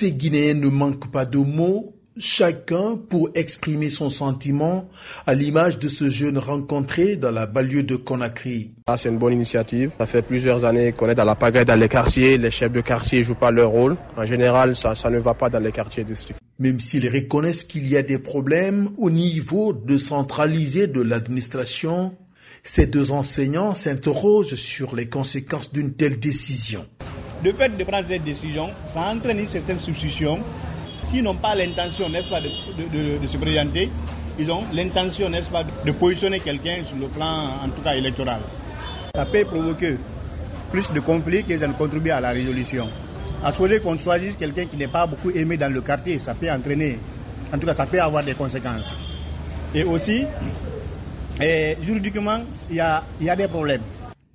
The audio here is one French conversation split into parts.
Ces Guinéens ne manquent pas de mots, chacun pour exprimer son sentiment à l'image de ce jeune rencontré dans la banlieue de Conakry. Ah, c'est une bonne initiative. Ça fait plusieurs années qu'on est dans la pagaille dans les quartiers. Les chefs de quartier jouent pas leur rôle. En général, ça, ça ne va pas dans les quartiers districts. Même s'ils reconnaissent qu'il y a des problèmes au niveau de centralisé de l'administration, ces deux enseignants s'interrogent sur les conséquences d'une telle décision. Le fait de prendre cette décision, ça entraîne une certaine substitution. S'ils n'ont pas l'intention, n'est-ce pas, de, se présenter, ils ont l'intention, n'est-ce pas, de positionner quelqu'un sur le plan, en tout cas, électoral. Ça peut provoquer plus de conflits que ça ne contribue à la résolution. À souhaiter qu'on choisisse quelqu'un qui n'est pas beaucoup aimé dans le quartier, ça peut entraîner, en tout cas, ça peut avoir des conséquences. Et aussi, et juridiquement, il y a des problèmes.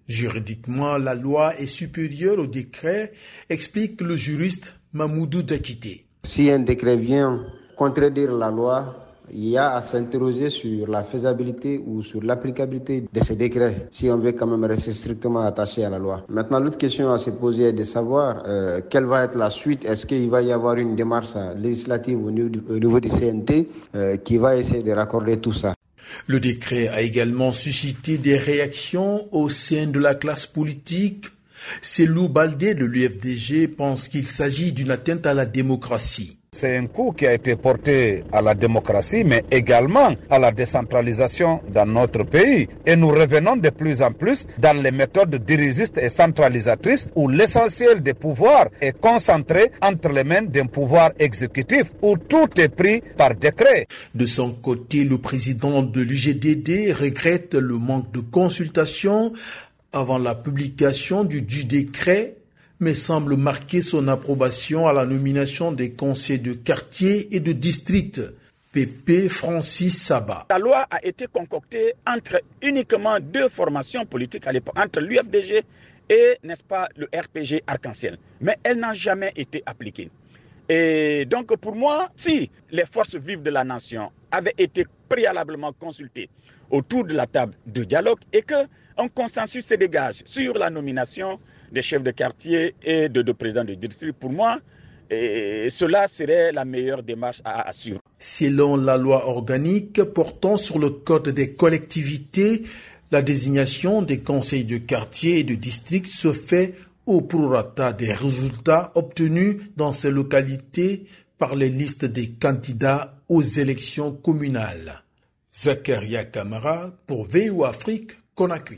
Juridiquement, la loi est supérieure au décret, explique le juriste Mamoudou Dakité. Si un décret vient contredire la loi, il y a à s'interroger sur la faisabilité ou sur l'applicabilité de ces décrets, si on veut quand même rester strictement attaché à la loi. Maintenant, l'autre question à se poser est de savoir euh, quelle va être la suite. Est-ce qu'il va y avoir une démarche législative au niveau du, CNT euh, qui va essayer de raccorder tout ça? Le décret a également suscité des réactions au sein de la classe politique. Célou Baldé de l'UFDG pense qu'il s'agit d'une atteinte à la démocratie. C'est un coup qui a été porté à la démocratie, mais également à la décentralisation dans notre pays. Et nous revenons de plus en plus dans les méthodes dirigistes et centralisatrices où l'essentiel des pouvoirs est concentré entre les mains d'un pouvoir exécutif où tout est pris par décret. De son côté, le président de l'UGDD regrette le manque de consultation avant la publication du, du décret mais semble marquer son approbation à la nomination des conseils de quartier et de district. Pépé Francis Sabat. La loi a été concoctée entre uniquement deux formations politiques à l'époque, entre l'UFDG et, n'est-ce pas, le RPG Arc-en-Ciel. Mais elle n'a jamais été appliquée. Et donc, pour moi, si les forces vives de la nation avaient été préalablement consultées autour de la table de dialogue et qu'un consensus se dégage sur la nomination des chefs de quartier et de, de présidents de district, pour moi, et cela serait la meilleure démarche à assurer. Selon la loi organique portant sur le code des collectivités, la désignation des conseils de quartier et de district se fait au prorata des résultats obtenus dans ces localités par les listes des candidats aux élections communales. Zakaria Kamara pour VO Afrique, Conakry.